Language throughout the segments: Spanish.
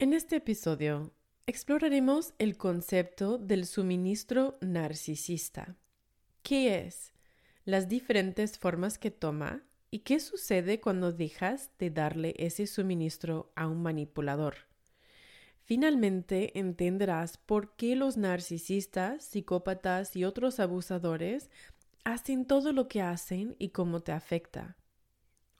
En este episodio exploraremos el concepto del suministro narcisista. ¿Qué es? Las diferentes formas que toma y qué sucede cuando dejas de darle ese suministro a un manipulador. Finalmente entenderás por qué los narcisistas, psicópatas y otros abusadores hacen todo lo que hacen y cómo te afecta.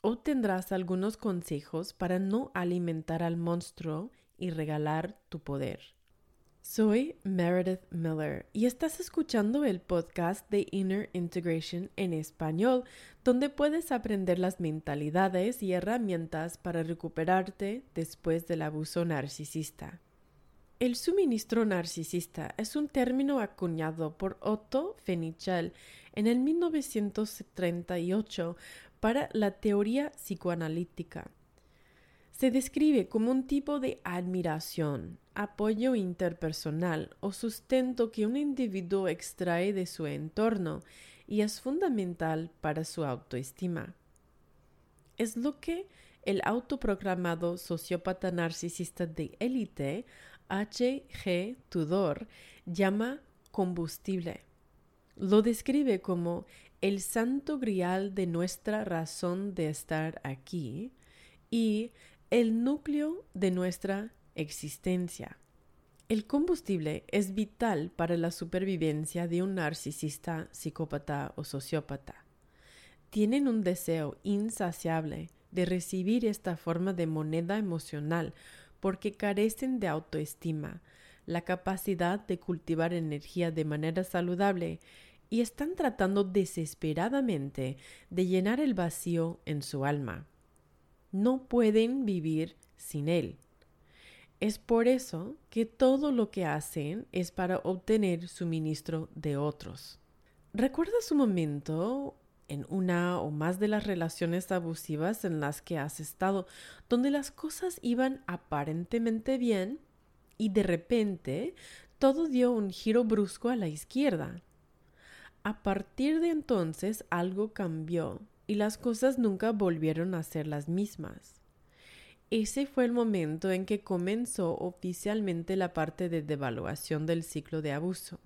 Obtendrás algunos consejos para no alimentar al monstruo y regalar tu poder. Soy Meredith Miller y estás escuchando el podcast de Inner Integration en español, donde puedes aprender las mentalidades y herramientas para recuperarte después del abuso narcisista. El suministro narcisista es un término acuñado por Otto Fenichel en el 1938 para la teoría psicoanalítica se describe como un tipo de admiración, apoyo interpersonal o sustento que un individuo extrae de su entorno y es fundamental para su autoestima. Es lo que el autoproclamado sociópata narcisista de élite, H. G. Tudor, llama combustible. Lo describe como el santo grial de nuestra razón de estar aquí y el núcleo de nuestra existencia. El combustible es vital para la supervivencia de un narcisista, psicópata o sociópata. Tienen un deseo insaciable de recibir esta forma de moneda emocional porque carecen de autoestima, la capacidad de cultivar energía de manera saludable y están tratando desesperadamente de llenar el vacío en su alma no pueden vivir sin él. Es por eso que todo lo que hacen es para obtener suministro de otros. ¿Recuerdas un momento en una o más de las relaciones abusivas en las que has estado donde las cosas iban aparentemente bien y de repente todo dio un giro brusco a la izquierda? A partir de entonces algo cambió y las cosas nunca volvieron a ser las mismas. Ese fue el momento en que comenzó oficialmente la parte de devaluación del ciclo de abuso.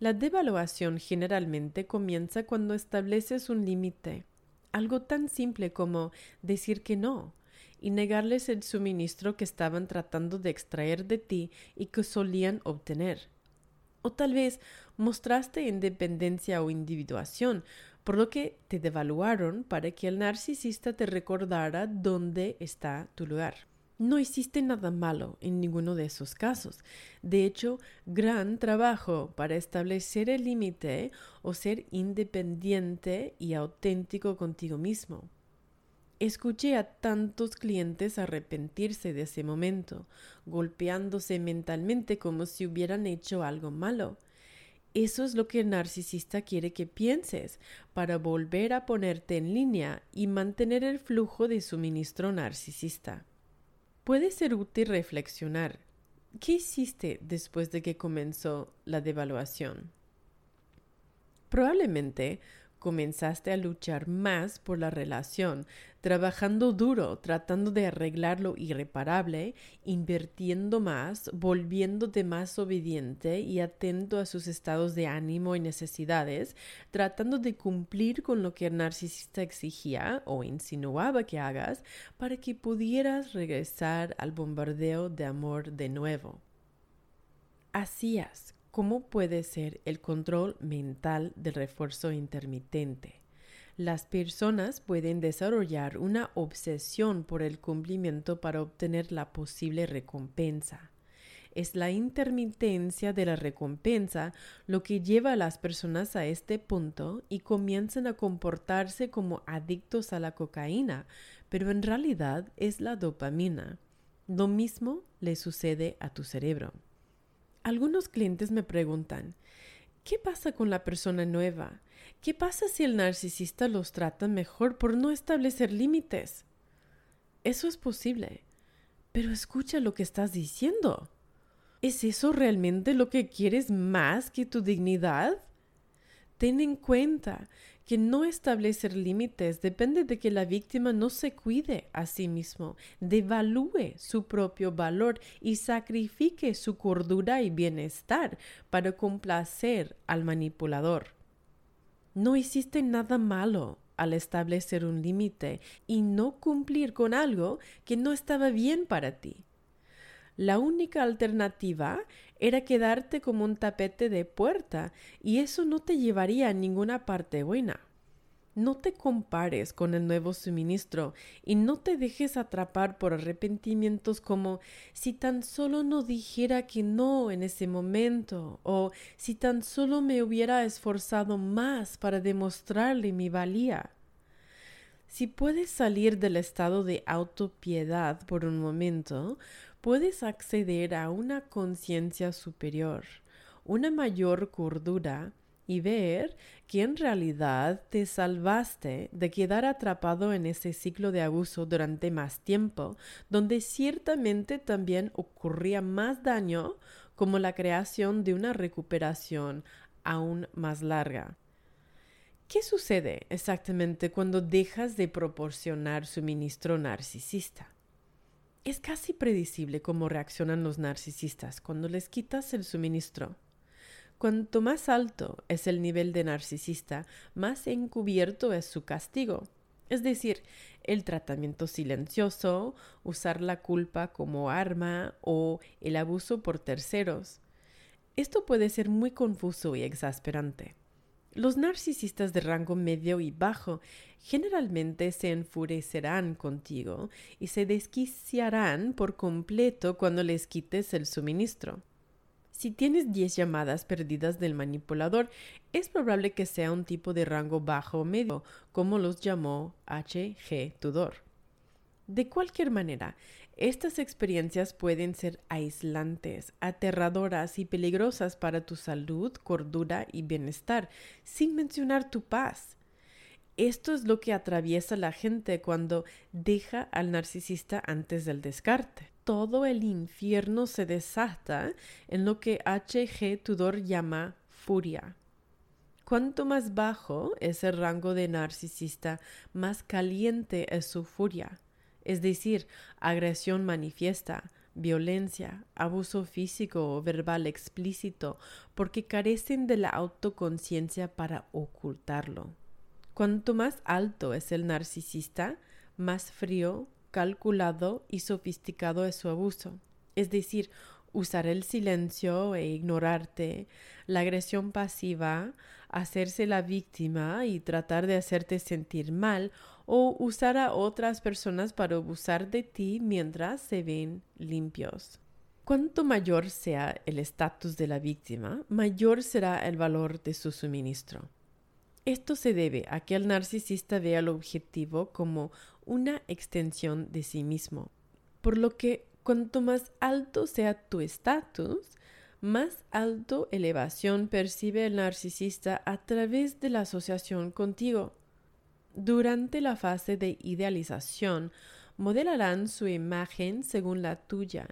La devaluación generalmente comienza cuando estableces un límite, algo tan simple como decir que no y negarles el suministro que estaban tratando de extraer de ti y que solían obtener. O tal vez mostraste independencia o individuación, por lo que te devaluaron para que el narcisista te recordara dónde está tu lugar. No hiciste nada malo en ninguno de esos casos. De hecho, gran trabajo para establecer el límite o ser independiente y auténtico contigo mismo. Escuché a tantos clientes arrepentirse de ese momento, golpeándose mentalmente como si hubieran hecho algo malo. Eso es lo que el narcisista quiere que pienses para volver a ponerte en línea y mantener el flujo de suministro narcisista. Puede ser útil reflexionar. ¿Qué hiciste después de que comenzó la devaluación? Probablemente comenzaste a luchar más por la relación, trabajando duro, tratando de arreglar lo irreparable, invirtiendo más, volviéndote más obediente y atento a sus estados de ánimo y necesidades, tratando de cumplir con lo que el narcisista exigía o insinuaba que hagas para que pudieras regresar al bombardeo de amor de nuevo. Hacías ¿Cómo puede ser el control mental del refuerzo intermitente? Las personas pueden desarrollar una obsesión por el cumplimiento para obtener la posible recompensa. Es la intermitencia de la recompensa lo que lleva a las personas a este punto y comienzan a comportarse como adictos a la cocaína, pero en realidad es la dopamina. Lo mismo le sucede a tu cerebro. Algunos clientes me preguntan, ¿qué pasa con la persona nueva? ¿Qué pasa si el narcisista los trata mejor por no establecer límites? Eso es posible, pero escucha lo que estás diciendo. ¿Es eso realmente lo que quieres más que tu dignidad? Ten en cuenta que no establecer límites depende de que la víctima no se cuide a sí mismo, devalúe su propio valor y sacrifique su cordura y bienestar para complacer al manipulador. No hiciste nada malo al establecer un límite y no cumplir con algo que no estaba bien para ti. La única alternativa era quedarte como un tapete de puerta y eso no te llevaría a ninguna parte buena. No te compares con el nuevo suministro y no te dejes atrapar por arrepentimientos como si tan solo no dijera que no en ese momento o si tan solo me hubiera esforzado más para demostrarle mi valía. Si puedes salir del estado de autopiedad por un momento, puedes acceder a una conciencia superior, una mayor cordura y ver que en realidad te salvaste de quedar atrapado en ese ciclo de abuso durante más tiempo, donde ciertamente también ocurría más daño como la creación de una recuperación aún más larga. ¿Qué sucede exactamente cuando dejas de proporcionar suministro narcisista? Es casi predecible cómo reaccionan los narcisistas cuando les quitas el suministro. Cuanto más alto es el nivel de narcisista, más encubierto es su castigo. Es decir, el tratamiento silencioso, usar la culpa como arma o el abuso por terceros. Esto puede ser muy confuso y exasperante. Los narcisistas de rango medio y bajo generalmente se enfurecerán contigo y se desquiciarán por completo cuando les quites el suministro. Si tienes 10 llamadas perdidas del manipulador, es probable que sea un tipo de rango bajo o medio, como los llamó H. G. Tudor. De cualquier manera, estas experiencias pueden ser aislantes, aterradoras y peligrosas para tu salud, cordura y bienestar, sin mencionar tu paz. Esto es lo que atraviesa la gente cuando deja al narcisista antes del descarte todo el infierno se desata en lo que H. G. Tudor llama furia. Cuanto más bajo es el rango de narcisista, más caliente es su furia, es decir, agresión manifiesta, violencia, abuso físico o verbal explícito, porque carecen de la autoconciencia para ocultarlo. Cuanto más alto es el narcisista, más frío, calculado y sofisticado es su abuso. Es decir, usar el silencio e ignorarte, la agresión pasiva, hacerse la víctima y tratar de hacerte sentir mal o usar a otras personas para abusar de ti mientras se ven limpios. Cuanto mayor sea el estatus de la víctima, mayor será el valor de su suministro. Esto se debe a que el narcisista vea el objetivo como una extensión de sí mismo, por lo que cuanto más alto sea tu estatus, más alto elevación percibe el narcisista a través de la asociación contigo. Durante la fase de idealización, modelarán su imagen según la tuya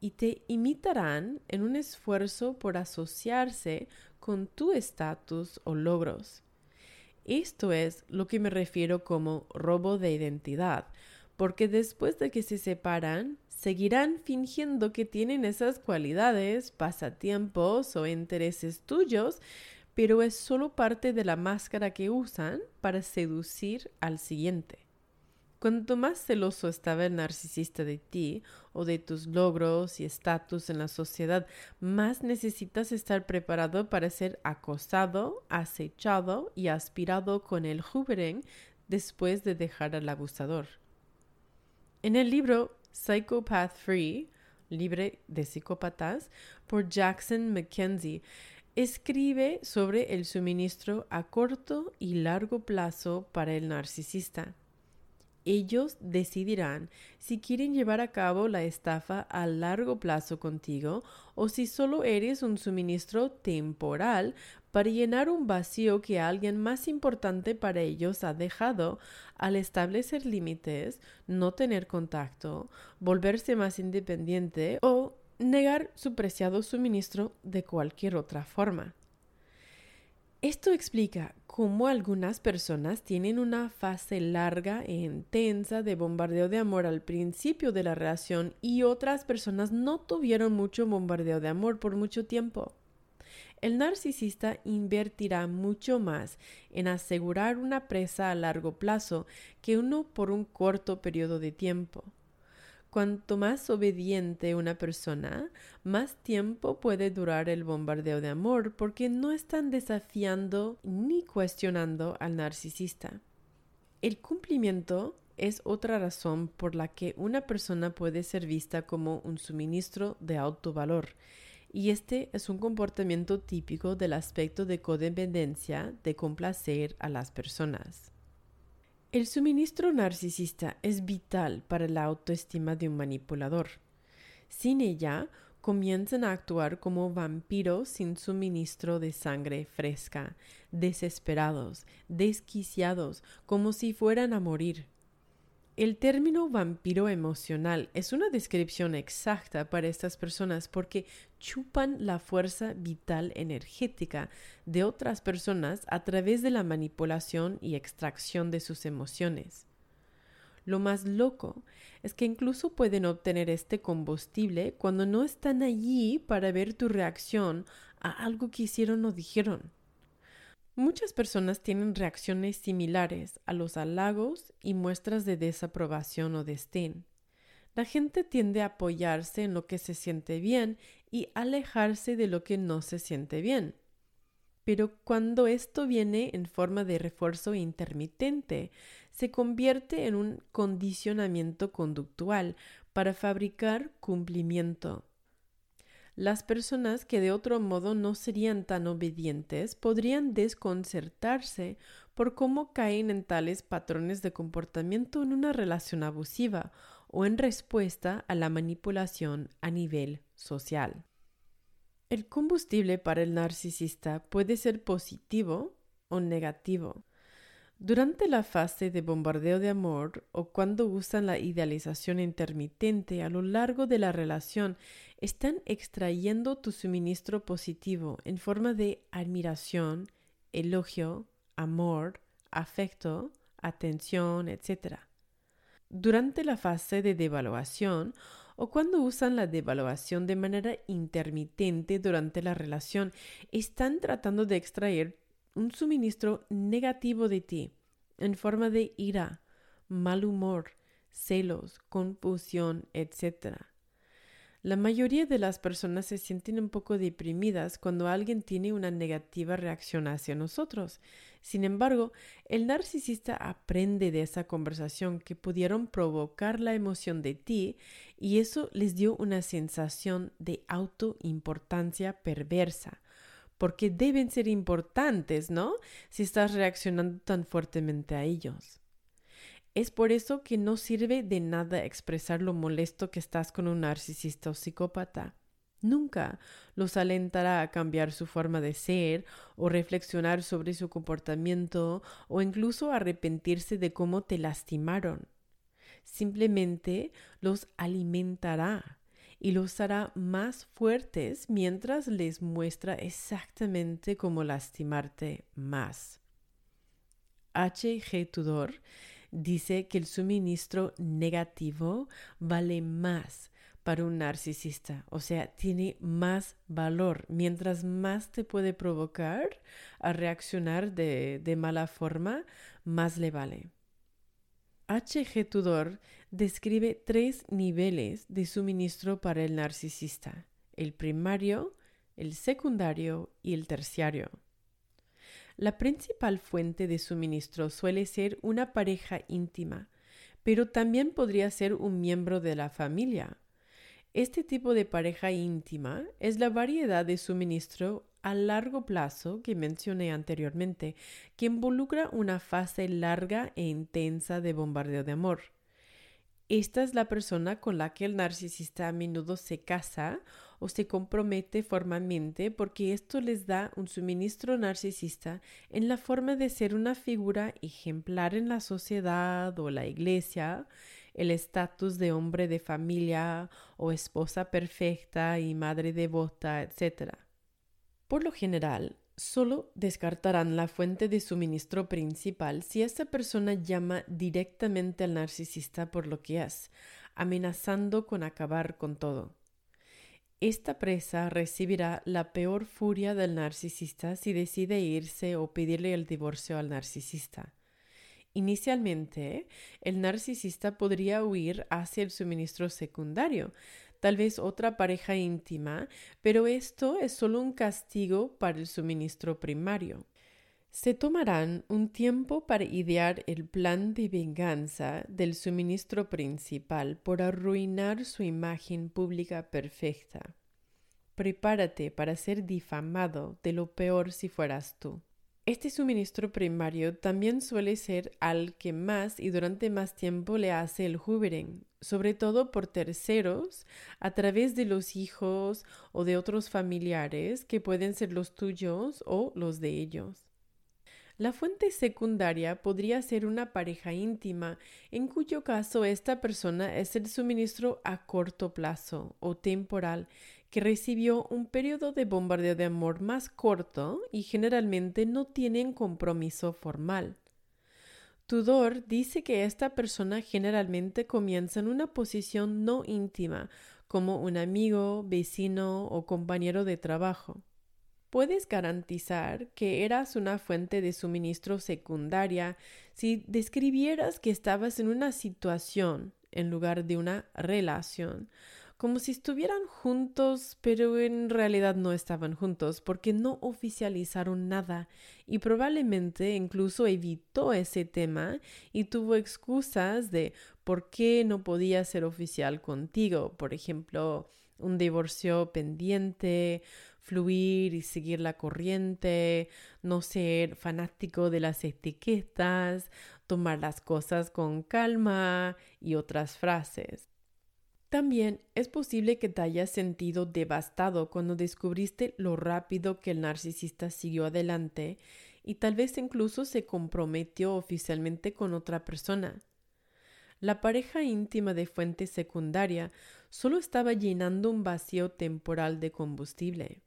y te imitarán en un esfuerzo por asociarse con tu estatus o logros. Esto es lo que me refiero como robo de identidad, porque después de que se separan, seguirán fingiendo que tienen esas cualidades, pasatiempos o intereses tuyos, pero es solo parte de la máscara que usan para seducir al siguiente. Cuanto más celoso estaba el narcisista de ti o de tus logros y estatus en la sociedad, más necesitas estar preparado para ser acosado, acechado y aspirado con el juberen después de dejar al abusador. En el libro Psychopath Free, libre de psicópatas, por Jackson Mackenzie, escribe sobre el suministro a corto y largo plazo para el narcisista. Ellos decidirán si quieren llevar a cabo la estafa a largo plazo contigo o si solo eres un suministro temporal para llenar un vacío que alguien más importante para ellos ha dejado al establecer límites, no tener contacto, volverse más independiente o negar su preciado suministro de cualquier otra forma. Esto explica cómo algunas personas tienen una fase larga e intensa de bombardeo de amor al principio de la relación y otras personas no tuvieron mucho bombardeo de amor por mucho tiempo. El narcisista invertirá mucho más en asegurar una presa a largo plazo que uno por un corto periodo de tiempo. Cuanto más obediente una persona, más tiempo puede durar el bombardeo de amor porque no están desafiando ni cuestionando al narcisista. El cumplimiento es otra razón por la que una persona puede ser vista como un suministro de alto valor, y este es un comportamiento típico del aspecto de codependencia de complacer a las personas. El suministro narcisista es vital para la autoestima de un manipulador. Sin ella, comienzan a actuar como vampiros sin suministro de sangre fresca, desesperados, desquiciados, como si fueran a morir. El término vampiro emocional es una descripción exacta para estas personas porque chupan la fuerza vital energética de otras personas a través de la manipulación y extracción de sus emociones. Lo más loco es que incluso pueden obtener este combustible cuando no están allí para ver tu reacción a algo que hicieron o dijeron. Muchas personas tienen reacciones similares a los halagos y muestras de desaprobación o desdén. La gente tiende a apoyarse en lo que se siente bien y alejarse de lo que no se siente bien. Pero cuando esto viene en forma de refuerzo intermitente, se convierte en un condicionamiento conductual para fabricar cumplimiento. Las personas que de otro modo no serían tan obedientes podrían desconcertarse por cómo caen en tales patrones de comportamiento en una relación abusiva o en respuesta a la manipulación a nivel social. El combustible para el narcisista puede ser positivo o negativo. Durante la fase de bombardeo de amor o cuando usan la idealización intermitente a lo largo de la relación, están extrayendo tu suministro positivo en forma de admiración, elogio, amor, afecto, atención, etc. Durante la fase de devaluación o cuando usan la devaluación de manera intermitente durante la relación, están tratando de extraer un suministro negativo de ti en forma de ira, mal humor, celos, confusión, etc. La mayoría de las personas se sienten un poco deprimidas cuando alguien tiene una negativa reacción hacia nosotros. Sin embargo, el narcisista aprende de esa conversación que pudieron provocar la emoción de ti y eso les dio una sensación de autoimportancia perversa porque deben ser importantes, ¿no? Si estás reaccionando tan fuertemente a ellos. Es por eso que no sirve de nada expresar lo molesto que estás con un narcisista o psicópata. Nunca los alentará a cambiar su forma de ser o reflexionar sobre su comportamiento o incluso arrepentirse de cómo te lastimaron. Simplemente los alimentará y los hará más fuertes mientras les muestra exactamente cómo lastimarte más. H. G. Tudor dice que el suministro negativo vale más para un narcisista, o sea, tiene más valor. Mientras más te puede provocar a reaccionar de, de mala forma, más le vale. H. G. Tudor describe tres niveles de suministro para el narcisista, el primario, el secundario y el terciario. La principal fuente de suministro suele ser una pareja íntima, pero también podría ser un miembro de la familia. Este tipo de pareja íntima es la variedad de suministro a largo plazo que mencioné anteriormente, que involucra una fase larga e intensa de bombardeo de amor. Esta es la persona con la que el narcisista a menudo se casa o se compromete formalmente porque esto les da un suministro narcisista en la forma de ser una figura ejemplar en la sociedad o la iglesia, el estatus de hombre de familia o esposa perfecta y madre devota, etc. Por lo general, Solo descartarán la fuente de suministro principal si esa persona llama directamente al narcisista por lo que es, amenazando con acabar con todo. Esta presa recibirá la peor furia del narcisista si decide irse o pedirle el divorcio al narcisista. Inicialmente, el narcisista podría huir hacia el suministro secundario, tal vez otra pareja íntima, pero esto es solo un castigo para el suministro primario. Se tomarán un tiempo para idear el plan de venganza del suministro principal por arruinar su imagen pública perfecta. Prepárate para ser difamado de lo peor si fueras tú. Este suministro primario también suele ser al que más y durante más tiempo le hace el hoovering, sobre todo por terceros, a través de los hijos o de otros familiares que pueden ser los tuyos o los de ellos. La fuente secundaria podría ser una pareja íntima, en cuyo caso esta persona es el suministro a corto plazo o temporal que recibió un periodo de bombardeo de amor más corto y generalmente no tienen compromiso formal. Tudor dice que esta persona generalmente comienza en una posición no íntima, como un amigo, vecino o compañero de trabajo. Puedes garantizar que eras una fuente de suministro secundaria si describieras que estabas en una situación en lugar de una relación, como si estuvieran juntos, pero en realidad no estaban juntos porque no oficializaron nada y probablemente incluso evitó ese tema y tuvo excusas de por qué no podía ser oficial contigo, por ejemplo, un divorcio pendiente, fluir y seguir la corriente, no ser fanático de las etiquetas, tomar las cosas con calma y otras frases. También es posible que te hayas sentido devastado cuando descubriste lo rápido que el narcisista siguió adelante y tal vez incluso se comprometió oficialmente con otra persona. La pareja íntima de fuente secundaria solo estaba llenando un vacío temporal de combustible.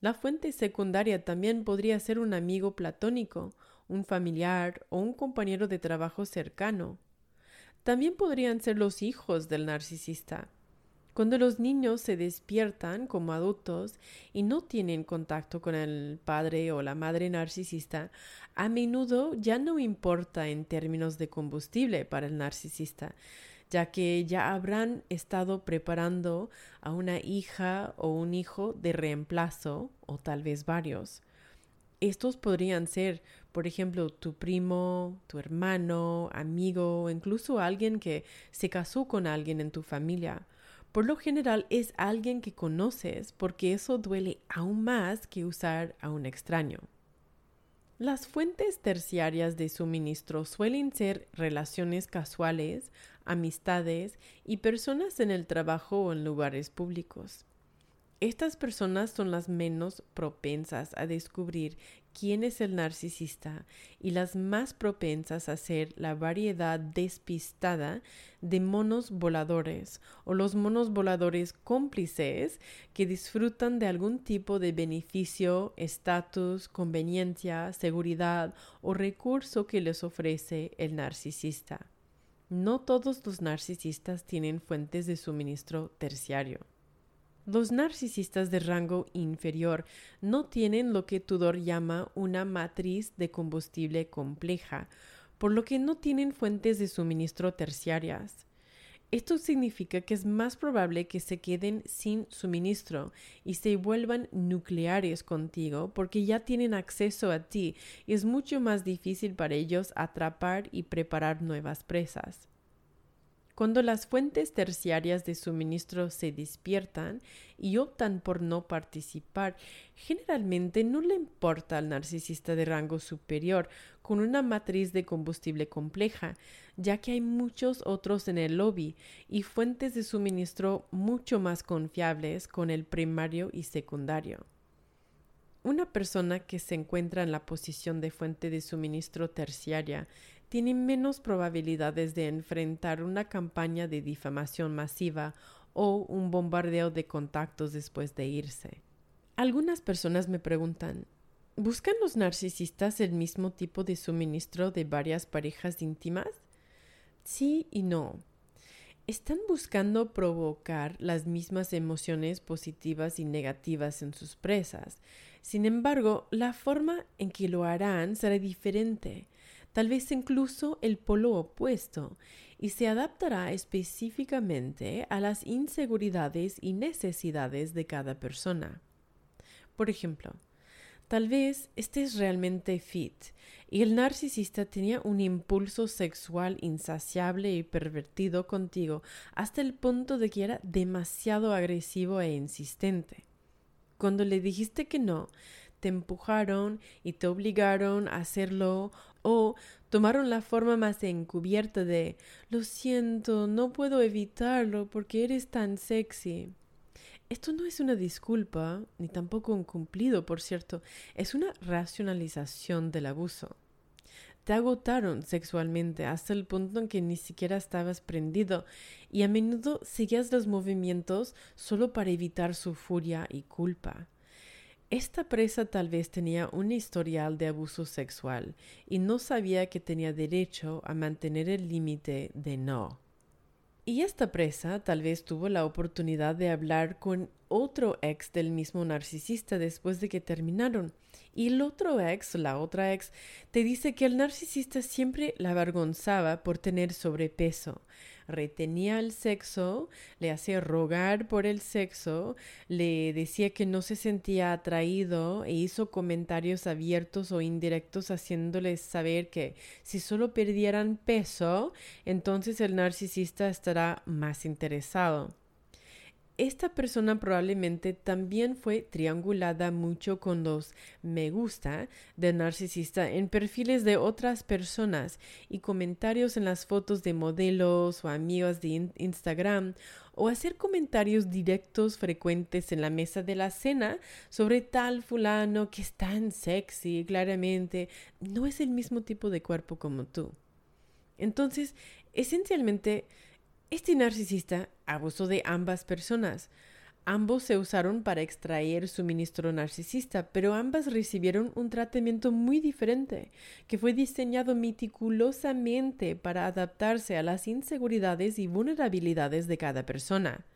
La fuente secundaria también podría ser un amigo platónico, un familiar o un compañero de trabajo cercano. También podrían ser los hijos del narcisista. Cuando los niños se despiertan como adultos y no tienen contacto con el padre o la madre narcisista, a menudo ya no importa en términos de combustible para el narcisista, ya que ya habrán estado preparando a una hija o un hijo de reemplazo, o tal vez varios. Estos podrían ser, por ejemplo, tu primo, tu hermano, amigo, incluso alguien que se casó con alguien en tu familia. Por lo general es alguien que conoces porque eso duele aún más que usar a un extraño. Las fuentes terciarias de suministro suelen ser relaciones casuales, amistades y personas en el trabajo o en lugares públicos. Estas personas son las menos propensas a descubrir quién es el narcisista y las más propensas a ser la variedad despistada de monos voladores o los monos voladores cómplices que disfrutan de algún tipo de beneficio, estatus, conveniencia, seguridad o recurso que les ofrece el narcisista. No todos los narcisistas tienen fuentes de suministro terciario. Los narcisistas de rango inferior no tienen lo que Tudor llama una matriz de combustible compleja, por lo que no tienen fuentes de suministro terciarias. Esto significa que es más probable que se queden sin suministro y se vuelvan nucleares contigo porque ya tienen acceso a ti y es mucho más difícil para ellos atrapar y preparar nuevas presas. Cuando las fuentes terciarias de suministro se despiertan y optan por no participar, generalmente no le importa al narcisista de rango superior con una matriz de combustible compleja, ya que hay muchos otros en el lobby y fuentes de suministro mucho más confiables con el primario y secundario. Una persona que se encuentra en la posición de fuente de suministro terciaria tiene menos probabilidades de enfrentar una campaña de difamación masiva o un bombardeo de contactos después de irse. Algunas personas me preguntan, ¿Buscan los narcisistas el mismo tipo de suministro de varias parejas íntimas? Sí y no. Están buscando provocar las mismas emociones positivas y negativas en sus presas. Sin embargo, la forma en que lo harán será diferente, tal vez incluso el polo opuesto, y se adaptará específicamente a las inseguridades y necesidades de cada persona. Por ejemplo, Tal vez estés realmente fit y el narcisista tenía un impulso sexual insaciable y pervertido contigo hasta el punto de que era demasiado agresivo e insistente. Cuando le dijiste que no, te empujaron y te obligaron a hacerlo o tomaron la forma más encubierta de lo siento, no puedo evitarlo porque eres tan sexy. Esto no es una disculpa, ni tampoco un cumplido, por cierto, es una racionalización del abuso. Te agotaron sexualmente hasta el punto en que ni siquiera estabas prendido y a menudo seguías los movimientos solo para evitar su furia y culpa. Esta presa tal vez tenía un historial de abuso sexual y no sabía que tenía derecho a mantener el límite de no. Y esta presa tal vez tuvo la oportunidad de hablar con otro ex del mismo narcisista después de que terminaron. Y el otro ex, la otra ex, te dice que el narcisista siempre la avergonzaba por tener sobrepeso retenía el sexo, le hacía rogar por el sexo, le decía que no se sentía atraído e hizo comentarios abiertos o indirectos haciéndoles saber que si solo perdieran peso, entonces el narcisista estará más interesado esta persona probablemente también fue triangulada mucho con los me gusta de narcisista en perfiles de otras personas y comentarios en las fotos de modelos o amigos de Instagram o hacer comentarios directos frecuentes en la mesa de la cena sobre tal fulano que es tan sexy, claramente no es el mismo tipo de cuerpo como tú. Entonces, esencialmente, este narcisista abusó de ambas personas. Ambos se usaron para extraer suministro narcisista, pero ambas recibieron un tratamiento muy diferente, que fue diseñado meticulosamente para adaptarse a las inseguridades y vulnerabilidades de cada persona.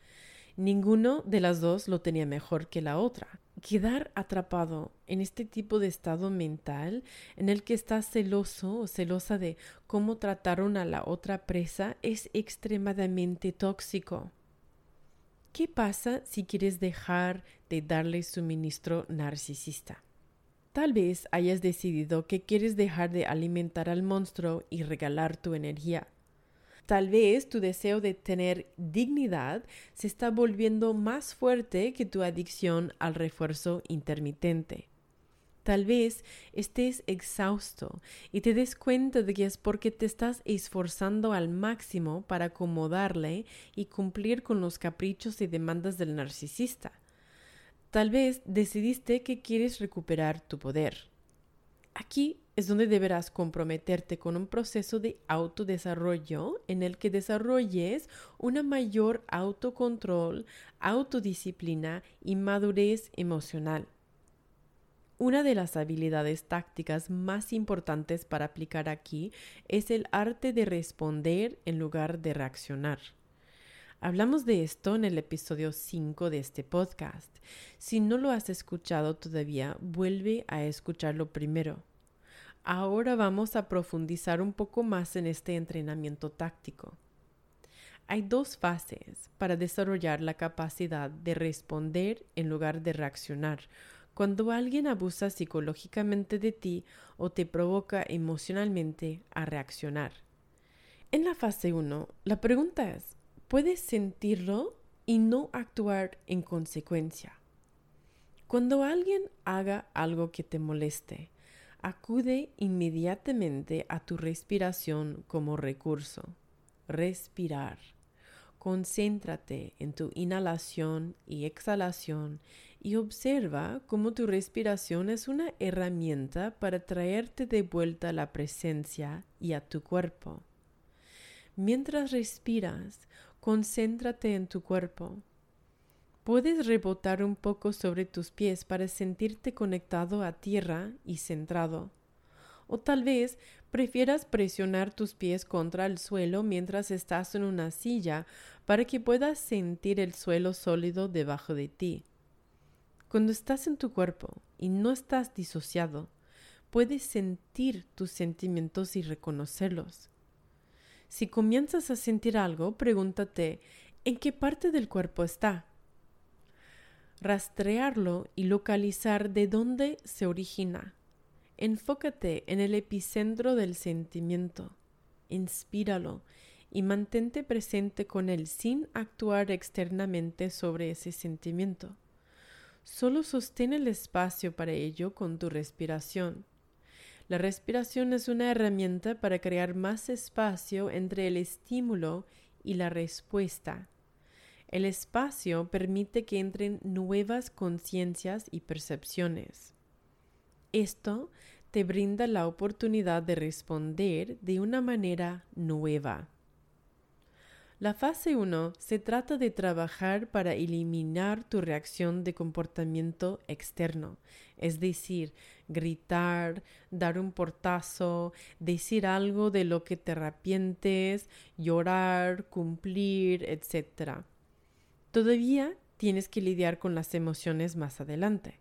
Ninguno de las dos lo tenía mejor que la otra. Quedar atrapado en este tipo de estado mental en el que estás celoso o celosa de cómo trataron a la otra presa es extremadamente tóxico. ¿Qué pasa si quieres dejar de darle suministro narcisista? Tal vez hayas decidido que quieres dejar de alimentar al monstruo y regalar tu energía. Tal vez tu deseo de tener dignidad se está volviendo más fuerte que tu adicción al refuerzo intermitente. Tal vez estés exhausto y te des cuenta de que es porque te estás esforzando al máximo para acomodarle y cumplir con los caprichos y demandas del narcisista. Tal vez decidiste que quieres recuperar tu poder. Aquí es donde deberás comprometerte con un proceso de autodesarrollo en el que desarrolles una mayor autocontrol, autodisciplina y madurez emocional. Una de las habilidades tácticas más importantes para aplicar aquí es el arte de responder en lugar de reaccionar. Hablamos de esto en el episodio 5 de este podcast. Si no lo has escuchado todavía, vuelve a escucharlo primero. Ahora vamos a profundizar un poco más en este entrenamiento táctico. Hay dos fases para desarrollar la capacidad de responder en lugar de reaccionar cuando alguien abusa psicológicamente de ti o te provoca emocionalmente a reaccionar. En la fase 1, la pregunta es, ¿puedes sentirlo y no actuar en consecuencia? Cuando alguien haga algo que te moleste, acude inmediatamente a tu respiración como recurso. Respirar. Concéntrate en tu inhalación y exhalación y observa cómo tu respiración es una herramienta para traerte de vuelta a la presencia y a tu cuerpo. Mientras respiras, concéntrate en tu cuerpo. Puedes rebotar un poco sobre tus pies para sentirte conectado a tierra y centrado. O tal vez prefieras presionar tus pies contra el suelo mientras estás en una silla para que puedas sentir el suelo sólido debajo de ti. Cuando estás en tu cuerpo y no estás disociado, puedes sentir tus sentimientos y reconocerlos. Si comienzas a sentir algo, pregúntate ¿en qué parte del cuerpo está? Rastrearlo y localizar de dónde se origina. Enfócate en el epicentro del sentimiento. Inspíralo y mantente presente con él sin actuar externamente sobre ese sentimiento. Solo sostén el espacio para ello con tu respiración. La respiración es una herramienta para crear más espacio entre el estímulo y la respuesta. El espacio permite que entren nuevas conciencias y percepciones. Esto te brinda la oportunidad de responder de una manera nueva. La fase 1 se trata de trabajar para eliminar tu reacción de comportamiento externo, es decir, gritar, dar un portazo, decir algo de lo que te arrepientes, llorar, cumplir, etc. Todavía tienes que lidiar con las emociones más adelante.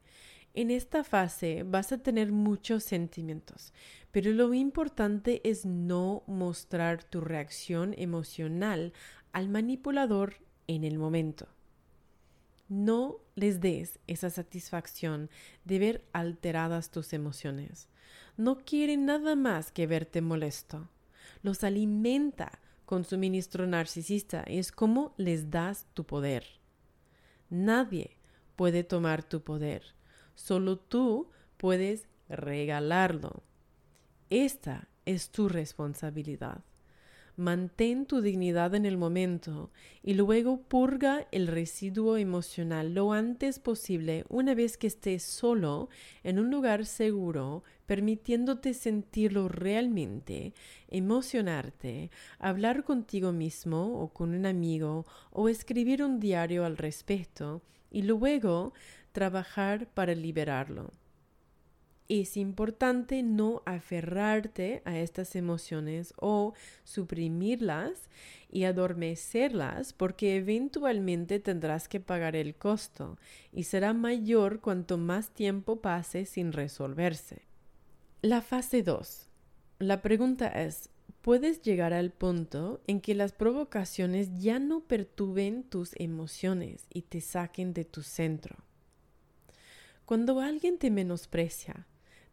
En esta fase vas a tener muchos sentimientos, pero lo importante es no mostrar tu reacción emocional al manipulador en el momento. No les des esa satisfacción de ver alteradas tus emociones. No quieren nada más que verte molesto. Los alimenta con su ministro narcisista es como les das tu poder. Nadie puede tomar tu poder Solo tú puedes regalarlo. Esta es tu responsabilidad. Mantén tu dignidad en el momento y luego purga el residuo emocional lo antes posible una vez que estés solo en un lugar seguro, permitiéndote sentirlo realmente, emocionarte, hablar contigo mismo o con un amigo o escribir un diario al respecto y luego trabajar para liberarlo. Es importante no aferrarte a estas emociones o suprimirlas y adormecerlas porque eventualmente tendrás que pagar el costo y será mayor cuanto más tiempo pase sin resolverse. La fase 2. La pregunta es, ¿puedes llegar al punto en que las provocaciones ya no perturben tus emociones y te saquen de tu centro? Cuando alguien te menosprecia,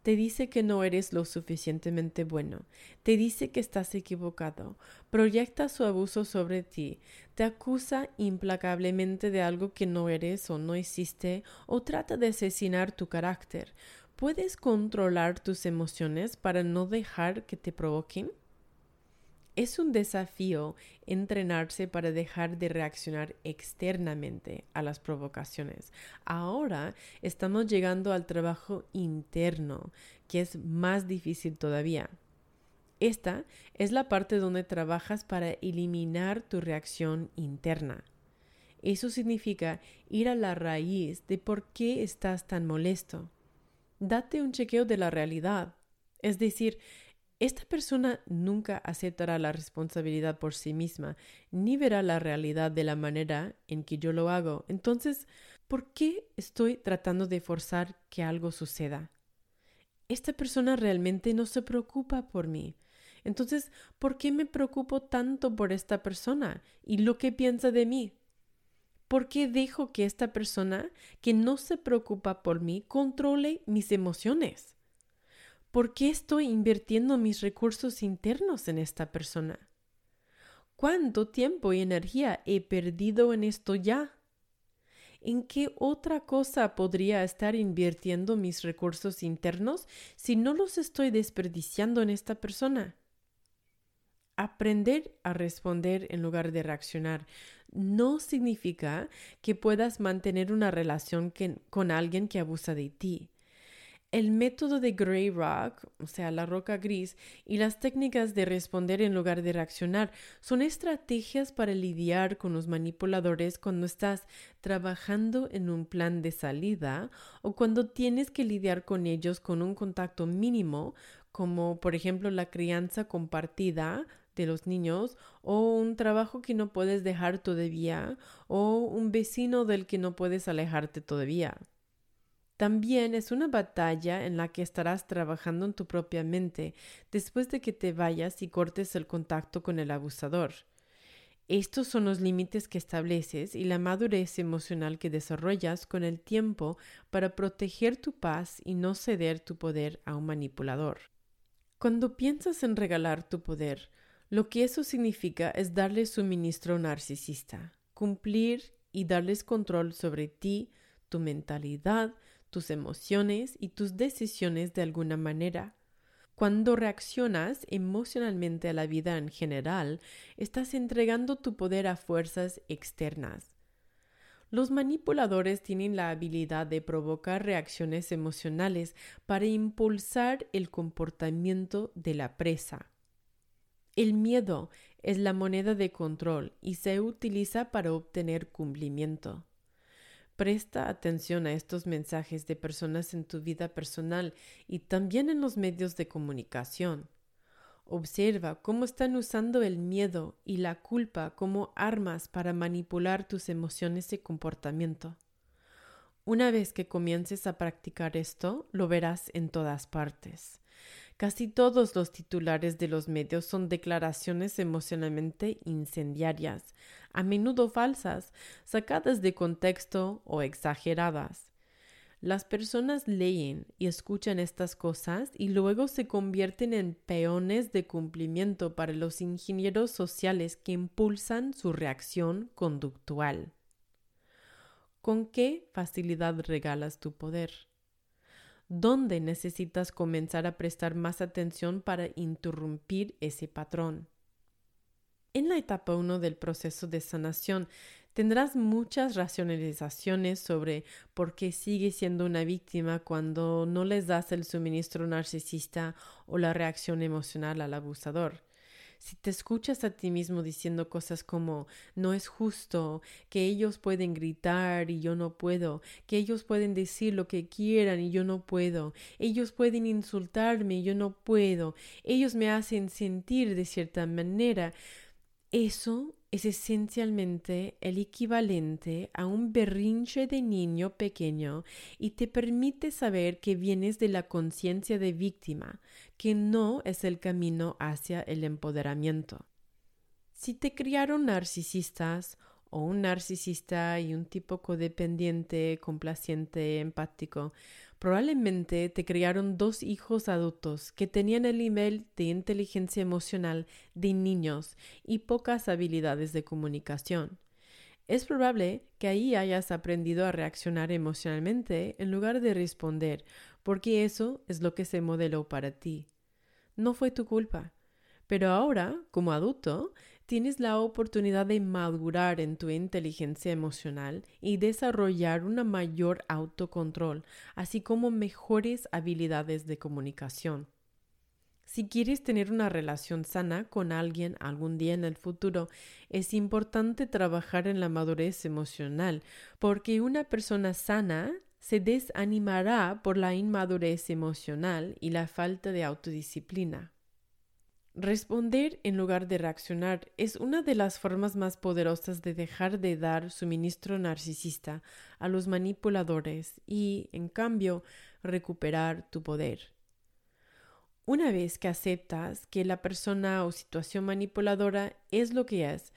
te dice que no eres lo suficientemente bueno, te dice que estás equivocado, proyecta su abuso sobre ti, te acusa implacablemente de algo que no eres o no existe, o trata de asesinar tu carácter. ¿Puedes controlar tus emociones para no dejar que te provoquen? Es un desafío entrenarse para dejar de reaccionar externamente a las provocaciones. Ahora estamos llegando al trabajo interno, que es más difícil todavía. Esta es la parte donde trabajas para eliminar tu reacción interna. Eso significa ir a la raíz de por qué estás tan molesto. Date un chequeo de la realidad. Es decir, esta persona nunca aceptará la responsabilidad por sí misma, ni verá la realidad de la manera en que yo lo hago. Entonces, ¿por qué estoy tratando de forzar que algo suceda? Esta persona realmente no se preocupa por mí. Entonces, ¿por qué me preocupo tanto por esta persona y lo que piensa de mí? ¿Por qué dejo que esta persona que no se preocupa por mí controle mis emociones? ¿Por qué estoy invirtiendo mis recursos internos en esta persona? ¿Cuánto tiempo y energía he perdido en esto ya? ¿En qué otra cosa podría estar invirtiendo mis recursos internos si no los estoy desperdiciando en esta persona? Aprender a responder en lugar de reaccionar no significa que puedas mantener una relación con alguien que abusa de ti El método de Grey Rock, o sea, la roca gris, y las técnicas de responder en lugar de reaccionar son estrategias para lidiar con los manipuladores cuando estás trabajando en un plan de salida o cuando tienes que lidiar con ellos con un contacto mínimo, como por ejemplo la crianza compartida de los niños o un trabajo que no puedes dejar todavía o un vecino del que no puedes alejarte todavía. También es una batalla en la que estarás trabajando en tu propia mente después de que te vayas y cortes el contacto con el abusador. Estos son los límites que estableces y la madurez emocional que desarrollas con el tiempo para proteger tu paz y no ceder tu poder a un manipulador. Cuando piensas en regalar tu poder, lo que eso significa es darle suministro narcisista, cumplir y darles control sobre ti, tu mentalidad, tus emociones y tus decisiones de alguna manera. Cuando reaccionas emocionalmente a la vida en general, estás entregando tu poder a fuerzas externas. Los manipuladores tienen la habilidad de provocar reacciones emocionales para impulsar el comportamiento de la presa. El miedo es la moneda de control y se utiliza para obtener cumplimiento. Presta atención a estos mensajes de personas en tu vida personal y también en los medios de comunicación. Observa cómo están usando el miedo y la culpa como armas para manipular tus emociones y comportamiento. Una vez que comiences a practicar esto, lo verás en todas partes. Casi todos los titulares de los medios son declaraciones emocionalmente incendiarias, a menudo falsas, sacadas de contexto o exageradas. Las personas leen y escuchan estas cosas y luego se convierten en peones de cumplimiento para los ingenieros sociales que impulsan su reacción conductual. ¿Con qué facilidad regalas tu poder? ¿Dónde necesitas comenzar a prestar más atención para interrumpir ese patrón? En la etapa 1 del proceso de sanación tendrás muchas racionalizaciones sobre por qué sigues siendo una víctima cuando no les das el suministro narcisista o la reacción emocional al abusador. Si te escuchas a ti mismo diciendo cosas como no es justo, que ellos pueden gritar y yo no puedo, que ellos pueden decir lo que quieran y yo no puedo, ellos pueden insultarme y yo no puedo, ellos me hacen sentir de cierta manera, eso es esencialmente el equivalente a un berrinche de niño pequeño y te permite saber que vienes de la conciencia de víctima, que no es el camino hacia el empoderamiento. Si te criaron narcisistas o un narcisista y un tipo codependiente, complaciente, empático, Probablemente te criaron dos hijos adultos que tenían el nivel de inteligencia emocional de niños y pocas habilidades de comunicación. Es probable que ahí hayas aprendido a reaccionar emocionalmente en lugar de responder, porque eso es lo que se modeló para ti. No fue tu culpa. Pero ahora, como adulto, tienes la oportunidad de madurar en tu inteligencia emocional y desarrollar una mayor autocontrol, así como mejores habilidades de comunicación. Si quieres tener una relación sana con alguien algún día en el futuro, es importante trabajar en la madurez emocional, porque una persona sana se desanimará por la inmadurez emocional y la falta de autodisciplina. Responder en lugar de reaccionar es una de las formas más poderosas de dejar de dar suministro narcisista a los manipuladores y, en cambio, recuperar tu poder. Una vez que aceptas que la persona o situación manipuladora es lo que es,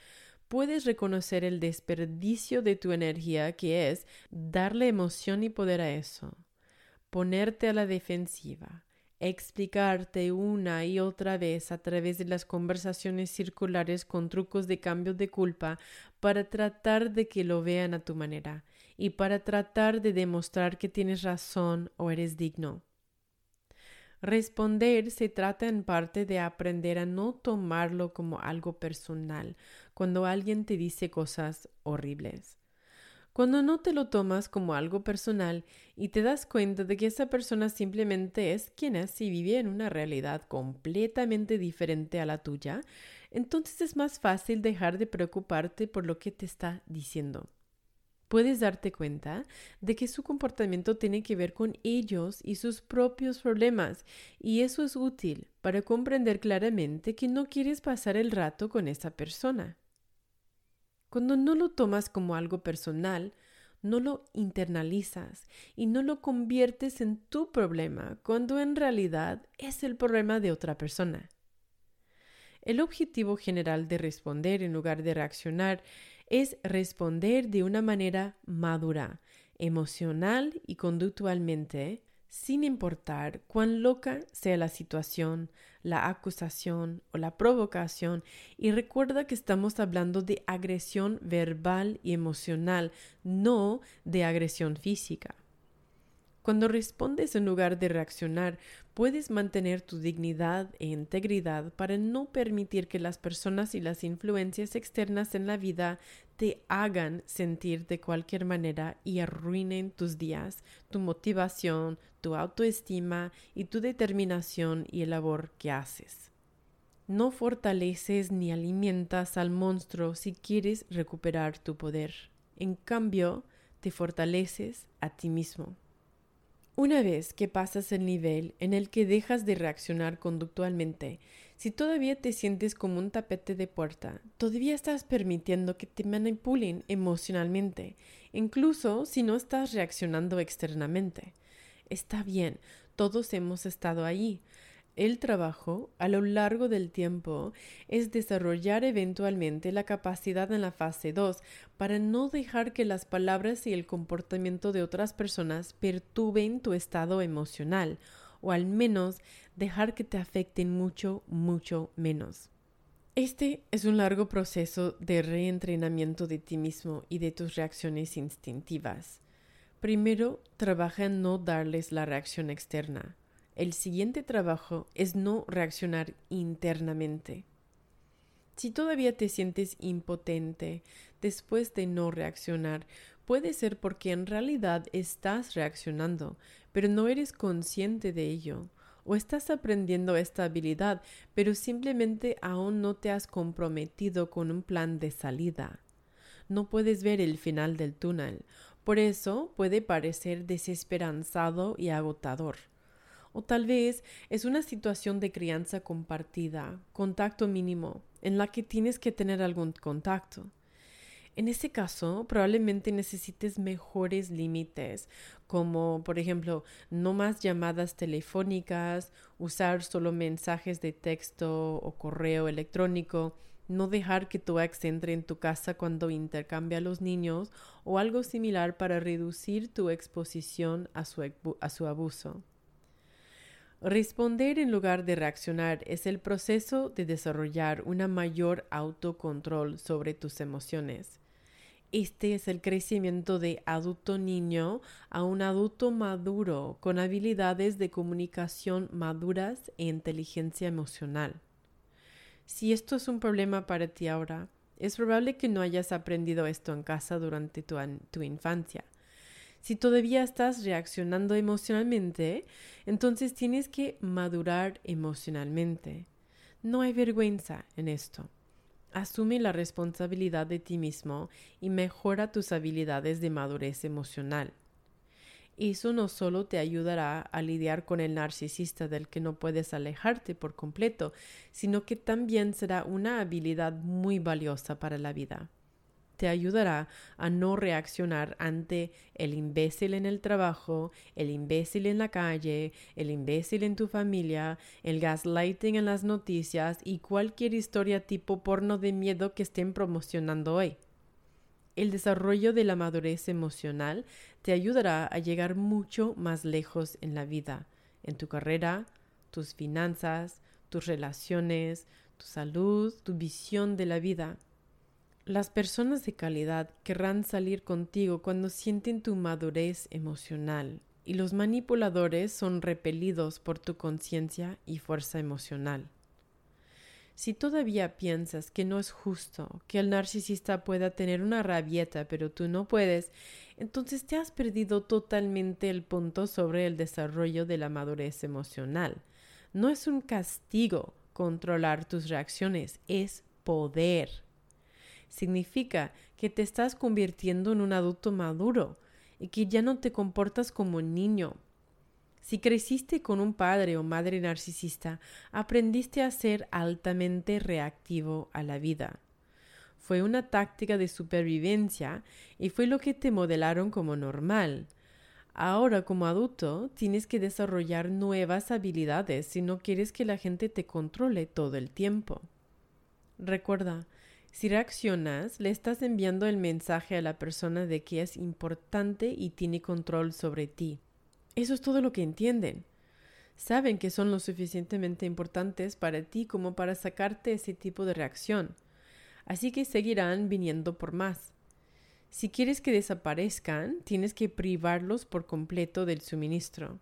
puedes reconocer el desperdicio de tu energía que es darle emoción y poder a eso, ponerte a la defensiva, explicarte una y otra vez a través de las conversaciones circulares con trucos de cambio de culpa para tratar de que lo vean a tu manera y para tratar de demostrar que tienes razón o eres digno. Responder se trata en parte de aprender a no tomarlo como algo personal cuando alguien te dice cosas horribles. Cuando no te lo tomas como algo personal y te das cuenta de que esa persona simplemente es quien es y vive en una realidad completamente diferente a la tuya, entonces es más fácil dejar de preocuparte por lo que te está diciendo. Puedes darte cuenta de que su comportamiento tiene que ver con ellos y sus propios problemas, y eso es útil para comprender claramente que no quieres pasar el rato con esa persona. Cuando no lo tomas como algo personal, no lo internalizas y no lo conviertes en tu problema cuando en realidad es el problema de otra persona. El objetivo general de responder en lugar de reaccionar es responder de una manera madura, emocional y conductualmente sin importar cuán loca sea la situación, la acusación o la provocación, y recuerda que estamos hablando de agresión verbal y emocional, no de agresión física. Cuando respondes en lugar de reaccionar, puedes mantener tu dignidad e integridad para no permitir que las personas y las influencias externas en la vida te hagan sentir de cualquier manera y arruinen tus días, tu motivación, tu autoestima y tu determinación y el labor que haces. No fortaleces ni alimentas al monstruo si quieres recuperar tu poder. En cambio, te fortaleces a ti mismo. Una vez que pasas el nivel en el que dejas de reaccionar conductualmente, si todavía te sientes como un tapete de puerta, todavía estás permitiendo que te manipulen emocionalmente, incluso si no estás reaccionando externamente. Está bien, todos hemos estado ahí, el trabajo, a lo largo del tiempo, es desarrollar eventualmente la capacidad en la fase 2 para no dejar que las palabras y el comportamiento de otras personas perturben tu estado emocional, o al menos dejar que te afecten mucho, mucho menos. Este es un largo proceso de reentrenamiento de ti mismo y de tus reacciones instintivas. Primero, trabaja en no darles la reacción externa. El siguiente trabajo es no reaccionar internamente. Si todavía te sientes impotente después de no reaccionar, puede ser porque en realidad estás reaccionando, pero no eres consciente de ello. O estás aprendiendo esta habilidad, pero simplemente aún no te has comprometido con un plan de salida. No puedes ver el final del túnel. Por eso puede parecer desesperanzado y agotador. O tal vez es una situación de crianza compartida, contacto mínimo, en la que tienes que tener algún contacto. En ese caso, probablemente necesites mejores límites, como por ejemplo, no más llamadas telefónicas, usar solo mensajes de texto o correo electrónico, no dejar que tu ex entre en tu casa cuando intercambia a los niños o algo similar para reducir tu exposición a su, a su abuso. Responder en lugar de reaccionar es el proceso de desarrollar una mayor autocontrol sobre tus emociones. Este es el crecimiento de adulto niño a un adulto maduro con habilidades de comunicación maduras e inteligencia emocional. Si esto es un problema para ti ahora, es probable que no hayas aprendido esto en casa durante tu, tu infancia si todavía estás reaccionando emocionalmente, entonces tienes que madurar emocionalmente. No hay vergüenza en esto. Asume la responsabilidad de ti mismo y mejora tus habilidades de madurez emocional. Eso no solo te ayudará a lidiar con el narcisista del que no puedes alejarte por completo, sino que también será una habilidad muy valiosa para la vida te ayudará a no reaccionar ante el imbécil en el trabajo, el imbécil en la calle, el imbécil en tu familia, el gaslighting en las noticias y cualquier historia tipo porno de miedo que estén promocionando hoy. El desarrollo de la madurez emocional te ayudará a llegar mucho más lejos en la vida, en tu carrera, tus finanzas, tus relaciones, tu salud, tu visión de la vida las personas de calidad querrán salir contigo cuando sienten tu madurez emocional y los manipuladores son repelidos por tu conciencia y fuerza emocional. Si todavía piensas que no es justo que el narcisista pueda tener una rabieta pero tú no puedes, entonces te has perdido totalmente el punto sobre el desarrollo de la madurez emocional. No es un castigo controlar tus reacciones, es poder. Significa que te estás convirtiendo en un adulto maduro y que ya no te comportas como un niño, si creciste con un padre o madre narcisista, aprendiste a ser altamente reactivo a la vida. Fue una táctica de supervivencia y fue lo que te modelaron como normal. Ahora, como adulto, tienes que desarrollar nuevas habilidades si no quieres que la gente te controle todo el tiempo. Recuerda, si reaccionas, le estás enviando el mensaje a la persona de que es importante y tiene control sobre ti. Eso es todo lo que entienden. Saben que son lo suficientemente importantes para ti como para sacarte ese tipo de reacción. Así que seguirán viniendo por más. Si quieres que desaparezcan, tienes que privarlos por completo del suministro.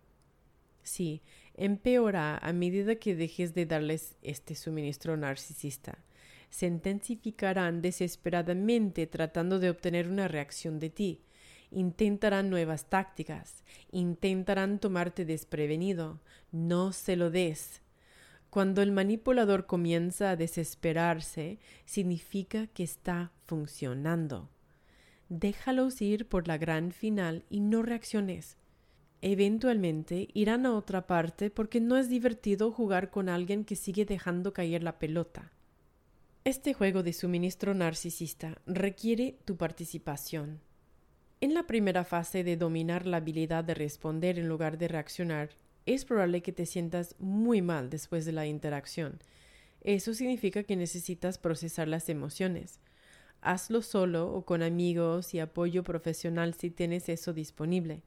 Sí, empeora a medida que dejes de darles este suministro narcisista. Se intensificarán desesperadamente tratando de obtener una reacción de ti intentarán nuevas tácticas, intentarán tomarte desprevenido. No se lo des. Cuando el manipulador comienza a desesperarse, significa que está funcionando. Déjalos ir por la gran final y no reacciones. Eventualmente irán a otra parte porque no es divertido jugar con alguien que sigue dejando caer la pelota. Este juego de suministro narcisista requiere tu participación. En la primera fase de dominar la habilidad de responder en lugar de reaccionar, es probable que te sientas muy mal después de la interacción. Eso significa que necesitas procesar las emociones. Hazlo solo o con amigos y apoyo profesional si tienes eso disponible.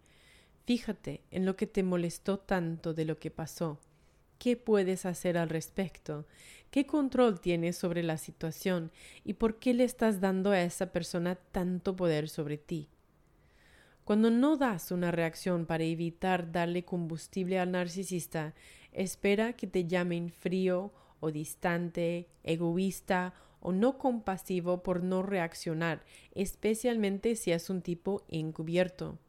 Fíjate en lo que te molestó tanto de lo que pasó. ¿Qué puedes hacer al respecto? ¿Qué control tienes sobre la situación? ¿Y por qué le estás dando a esa persona tanto poder sobre ti? Cuando no das una reacción para evitar darle combustible al narcisista, espera que te llamen frío o distante, egoísta o no compasivo por no reaccionar, especialmente si es un tipo encubierto.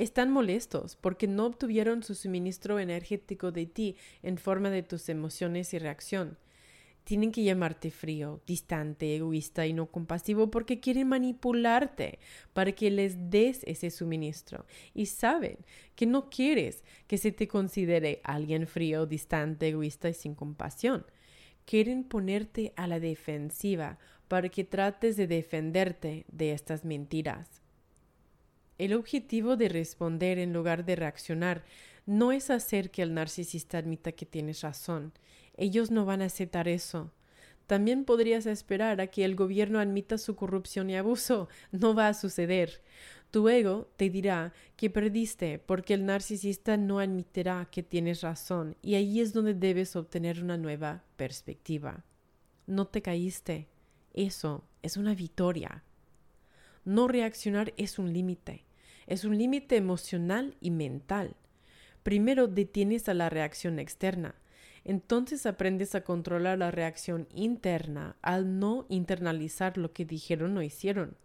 Están molestos porque no obtuvieron su suministro energético de ti en forma de tus emociones y reacción. Tienen que llamarte frío, distante, egoísta y no compasivo porque quieren manipularte para que les des ese suministro. Y saben que no quieres que se te considere alguien frío, distante, egoísta y sin compasión. Quieren ponerte a la defensiva para que trates de defenderte de estas mentiras. El objetivo de responder en lugar de reaccionar no es hacer que el narcisista admita que tienes razón, ellos no van a aceptar eso. También podrías esperar a que el gobierno admita su corrupción y abuso. No va a suceder. Tu ego te dirá que perdiste porque el narcisista no admitirá que tienes razón y ahí es donde debes obtener una nueva perspectiva. No te caíste. Eso es una victoria. No reaccionar es un límite. Es un límite emocional y mental. Primero detienes a la reacción externa entonces aprendes a controlar la reacción interna al no internalizar lo que dijeron o hicieron.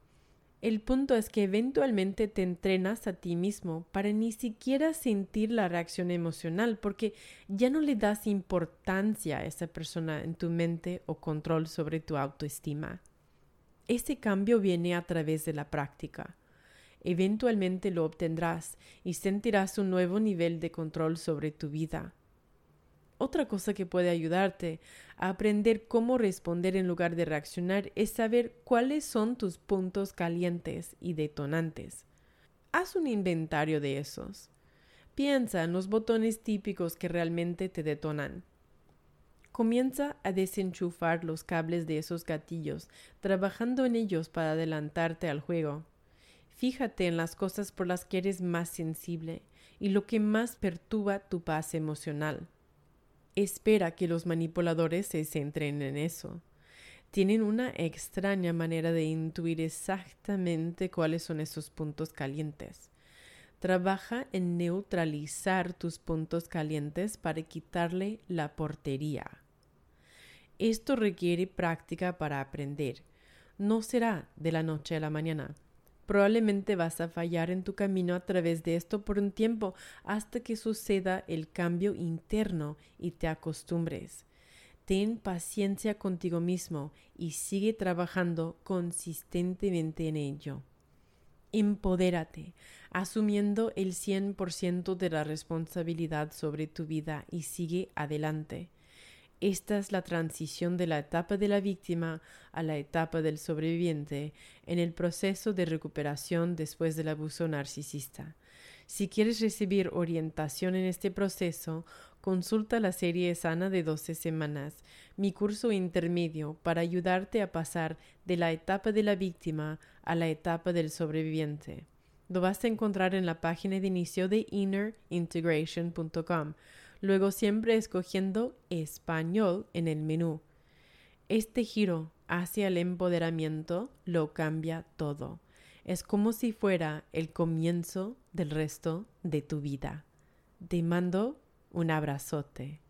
El punto es que eventualmente te entrenas a ti mismo para ni siquiera sentir la reacción emocional porque ya no le das importancia a esa persona en tu mente o control sobre tu autoestima. Ese cambio viene a través de la práctica. Eventualmente lo obtendrás y sentirás un nuevo nivel de control sobre tu vida. Otra cosa que puede ayudarte a aprender cómo responder en lugar de reaccionar es saber cuáles son tus puntos calientes y detonantes. Haz un inventario de esos. Piensa en los botones típicos que realmente te detonan. Comienza a desenchufar los cables de esos gatillos, trabajando en ellos para adelantarte al juego. Fíjate en las cosas por las que eres más sensible y lo que más perturba tu paz emocional espera que los manipuladores se centren en eso. Tienen una extraña manera de intuir exactamente cuáles son esos puntos calientes. Trabaja en neutralizar tus puntos calientes para quitarle la portería. Esto requiere práctica para aprender. No será de la noche a la mañana. Probablemente vas a fallar en tu camino a través de esto por un tiempo hasta que suceda el cambio interno y te acostumbres. Ten paciencia contigo mismo y sigue trabajando consistentemente en ello. Empodérate, asumiendo el 100% de la responsabilidad sobre tu vida y sigue adelante. Esta es la transición de la etapa de la víctima a la etapa del sobreviviente en el proceso de recuperación después del abuso narcisista. Si quieres recibir orientación en este proceso, consulta la serie Sana de 12 semanas, mi curso intermedio para ayudarte a pasar de la etapa de la víctima a la etapa del sobreviviente. Lo vas a encontrar en la página de inicio de innerintegration.com luego siempre escogiendo español en el menú. Este giro hacia el empoderamiento lo cambia todo. Es como si fuera el comienzo del resto de tu vida. Te mando un abrazote.